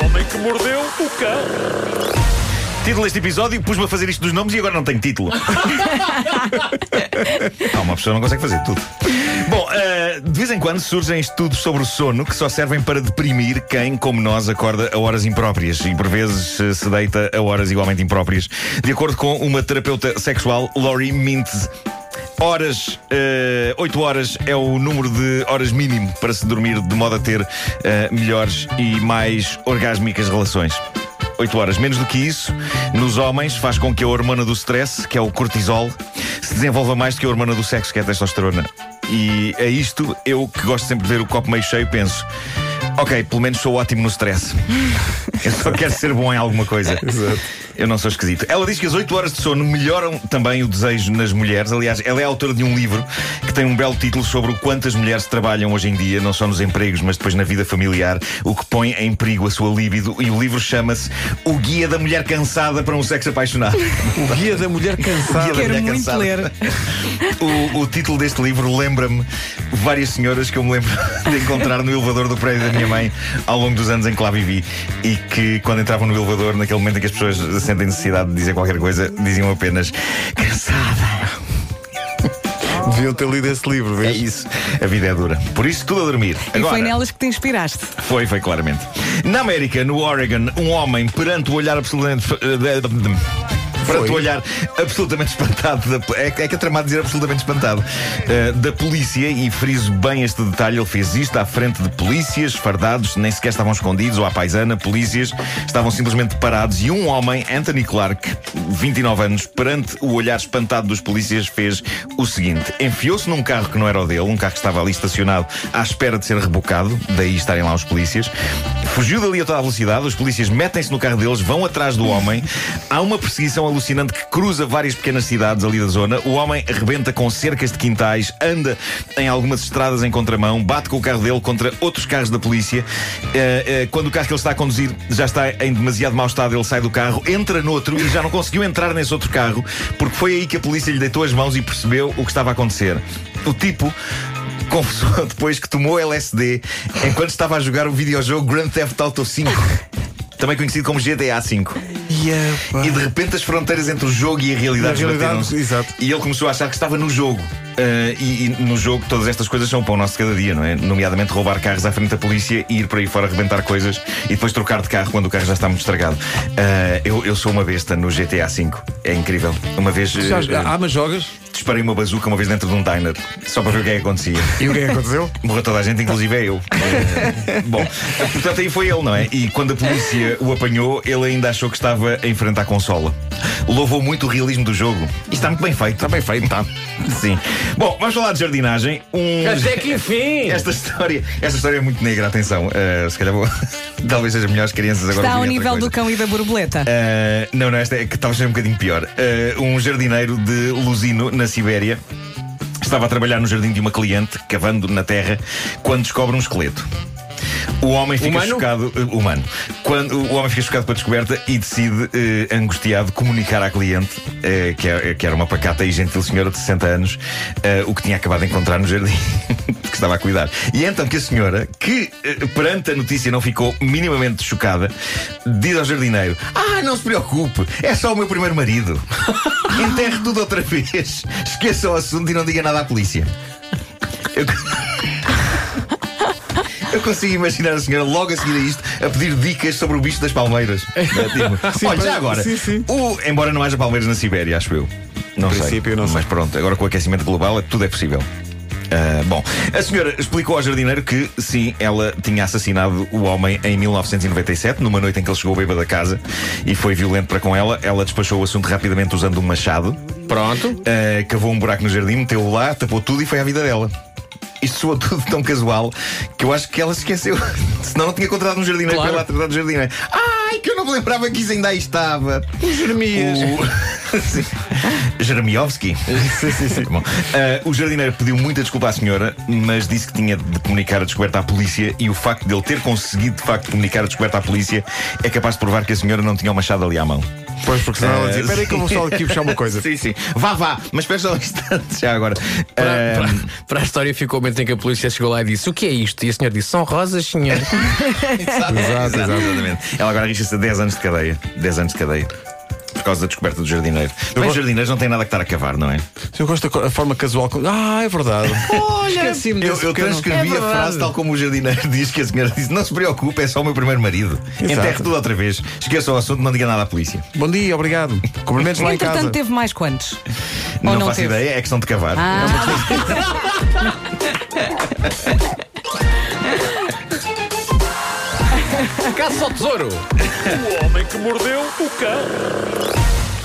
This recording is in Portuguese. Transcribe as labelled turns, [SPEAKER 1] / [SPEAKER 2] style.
[SPEAKER 1] O homem que mordeu o cão.
[SPEAKER 2] Título deste episódio, pus-me a fazer isto dos nomes e agora não tenho título. ah, uma pessoa não consegue fazer tudo. Bom, eh, de vez em quando surgem estudos sobre o sono que só servem para deprimir quem, como nós, acorda a horas impróprias e por vezes se deita a horas igualmente impróprias. De acordo com uma terapeuta sexual, Lori Mintz. Horas, uh, 8 horas é o número de horas mínimo para se dormir de modo a ter eh, melhores e mais orgásmicas relações. 8 horas. Menos do que isso, nos homens, faz com que a hormona do stress, que é o cortisol, se desenvolva mais do que a hormona do sexo, que é a testosterona. E a isto, eu que gosto sempre de ver o copo meio cheio, penso. Ok, pelo menos sou ótimo no stress. Eu só quero ser bom em alguma coisa. Eu não sou esquisito. Ela diz que as 8 horas de sono melhoram também o desejo nas mulheres. Aliás, ela é autora de um livro que tem um belo título sobre o quanto as mulheres trabalham hoje em dia, não só nos empregos, mas depois na vida familiar, o que põe em perigo a sua libido. E o livro chama-se O Guia da Mulher Cansada para um Sexo Apaixonado.
[SPEAKER 3] O guia da mulher cansada.
[SPEAKER 2] Guia da
[SPEAKER 4] Quero
[SPEAKER 2] Mulher
[SPEAKER 4] muito
[SPEAKER 2] Cansada.
[SPEAKER 4] ler.
[SPEAKER 2] O, o título deste livro lembra-me várias senhoras que eu me lembro de encontrar no elevador do prédio da minha mãe ao longo dos anos em que lá vivi e que quando entravam no elevador, naquele momento em que as pessoas sentem necessidade de dizer qualquer coisa, diziam apenas cansada.
[SPEAKER 3] Deviam ter lido esse livro,
[SPEAKER 2] É
[SPEAKER 3] vês?
[SPEAKER 2] isso. A vida é dura. Por isso, tudo a dormir.
[SPEAKER 4] E
[SPEAKER 2] Agora,
[SPEAKER 4] foi nelas que te inspiraste.
[SPEAKER 2] Foi, foi claramente. Na América, no Oregon, um homem perante o olhar absolutamente.
[SPEAKER 3] Foi.
[SPEAKER 2] o olhar absolutamente espantado da, é, que- é que é tramado dizer absolutamente espantado eh, da polícia, e friso bem este detalhe, ele fez isto à frente de polícias, fardados, nem sequer estavam escondidos, ou à paisana, polícias estavam simplesmente parados, e um homem, Anthony Clark, 29 anos, perante o olhar espantado dos polícias, fez o seguinte: enfiou-se num carro que não era o dele, um carro que estava ali estacionado à espera de ser rebocado, daí estarem lá os polícias, fugiu dali a toda a velocidade, os polícias metem-se no carro deles, vão atrás do homem, há uma perseguição alucinante que cruza várias pequenas cidades ali da zona, o homem arrebenta com cercas de quintais, anda em algumas estradas em contramão, bate com o carro dele contra outros carros da polícia. Eh, eh, quando o carro que ele está a conduzir já está em demasiado mau estado, ele sai do carro, entra noutro e já não conseguiu entrar nesse outro carro, porque foi aí que a polícia lhe deitou as mãos e percebeu o que estava a acontecer. O tipo confessou depois que tomou LSD enquanto estava a jogar o videojogo Grand Theft Auto 5. Também conhecido como GTA V. E de repente as fronteiras entre o jogo e a realidade,
[SPEAKER 3] E a realidade, exato.
[SPEAKER 2] E ele começou a achar que estava no jogo. Ah, e, e no jogo todas estas coisas são o pão nosso de cada dia, não é? Nomeadamente roubar carros à frente da polícia e ir por aí fora arrebentar coisas e depois trocar de carro quando o carro já está muito estragado. Ah, eu, eu sou uma besta no GTA V. É incrível. Uma vez
[SPEAKER 3] Já,
[SPEAKER 2] ah,
[SPEAKER 3] mas jogas?
[SPEAKER 2] Disparei uma bazuca uma vez dentro de um diner só para ver o que é que acontecia.
[SPEAKER 3] E o que é que aconteceu?
[SPEAKER 2] Morreu toda a gente, inclusive eu. Eh, Bom, portanto aí foi ele, não é? E quando a polícia o apanhou, ele ainda achou que estava em frente à consola. Louvou muito o realismo do jogo. E está muito bem feito. Está bem feito, está. Sim. Bom, vamos falar de jardinagem. Um...
[SPEAKER 1] Até que enfim!
[SPEAKER 2] Esta história, esta história é muito negra, atenção. Eh, se calhar vou. Talvez seja melhor as crianças agora.
[SPEAKER 4] Está ao nível do cão e da borboleta.
[SPEAKER 2] Uh, não, não, esta é que talvez seja um bocadinho pior. Uh, um jardineiro de Lusino, na Sibéria, estava a trabalhar no jardim de uma cliente, cavando na terra, quando descobre um esqueleto. O homem fica
[SPEAKER 1] Humano?
[SPEAKER 2] chocado, uh, humano. Quando o homem fica chocado com a descoberta e decide, eh, angustiado, comunicar à cliente, eh, que, é- que era uma pacata e gentil senhora de 60 anos, eh, o que tinha acabado de encontrar no jardim que estava a cuidar. E é então que a senhora, que eh, perante a notícia não ficou minimamente chocada, diz ao jardineiro: Ah, não se preocupe, é só o meu primeiro marido. Enterre tudo outra vez. Esqueça o assunto e não diga nada à polícia. Eu... Eu consigo imaginar a senhora logo a seguir a isto a pedir dicas sobre o bicho das palmeiras. É, tipo, Olha, já agora,
[SPEAKER 3] sim, sim.
[SPEAKER 2] o- embora não haja palmeiras na Sibéria, acho eu. Não sei.
[SPEAKER 3] princípio, não sei.
[SPEAKER 2] Mas pronto, agora com o aquecimento global é- tudo é possível. Ah, bom, a senhora explicou ao jardineiro que, sim, ela tinha assassinado o homem em 1997, numa noite em que ele chegou bêbado da casa e foi violento para com ela. Ela despachou o assunto rapidamente usando um machado.
[SPEAKER 1] Pronto.
[SPEAKER 2] Uh, cavou um buraco no jardim, meteu-o lá, tapou tudo e foi à vida dela. Isto soa tudo tão casual que eu acho que ela se esqueceu. Senão não tinha contratado um jardineiro
[SPEAKER 1] Claro.
[SPEAKER 2] para ir lá tratar do jardineiro. Ai, que eu não me lembrava que isso ainda aí estava.
[SPEAKER 3] Os Jeremias.
[SPEAKER 2] O... Sim. Jeremiovski.
[SPEAKER 3] Sim, sim, sim.
[SPEAKER 2] Bom, ah, o jardineiro pediu muita desculpa à senhora, mas disse que tinha de comunicar a descoberta à polícia e o facto de ele ter conseguido de facto comunicar a descoberta à polícia é capaz de provar que a senhora não tinha o machado ali à mão.
[SPEAKER 3] Pois, porque senão ela dizia:
[SPEAKER 2] Eh,
[SPEAKER 3] Espera aí que eu vou só aqui puxar uma coisa.
[SPEAKER 2] Sim, sim. Vá, vá, mas espera só um instante já agora.
[SPEAKER 5] Para,
[SPEAKER 2] Ah,
[SPEAKER 5] para- para a história ficou o momento em que a polícia chegou lá e disse: O que é isto? E a senhora disse: São rosas, senhor.
[SPEAKER 2] Exato,
[SPEAKER 3] Exato, exato.
[SPEAKER 2] exatamente. Ela agora arrisca-se a 10 anos de cadeia. 10 anos de cadeia. Por causa da descoberta do jardineiro. Mas
[SPEAKER 3] gosto-
[SPEAKER 2] os jardineiros não têm nada que estar a cavar, não é?
[SPEAKER 3] Eu gosto da forma casual. com- Ah, é verdade. Esqueci-me
[SPEAKER 2] Eu,
[SPEAKER 3] desse
[SPEAKER 2] eu
[SPEAKER 3] pequeno-
[SPEAKER 2] transcrevi
[SPEAKER 5] É
[SPEAKER 2] a
[SPEAKER 5] verdade.
[SPEAKER 2] frase tal como o jardineiro diz que a senhora disse: Não se preocupe, é só o meu primeiro marido.
[SPEAKER 3] Exato.
[SPEAKER 2] Enterre tudo outra vez. Esqueça o assunto, não diga nada à polícia.
[SPEAKER 3] Bom dia, obrigado. Cumprimentos lá em casa.
[SPEAKER 4] Entretanto, teve mais quantos?
[SPEAKER 2] Não,
[SPEAKER 4] Ou não
[SPEAKER 2] faço
[SPEAKER 4] teve?
[SPEAKER 2] ideia, é questão de cavar.
[SPEAKER 4] Ah,
[SPEAKER 5] Caça ao tesouro!
[SPEAKER 1] Que mordeu o cão.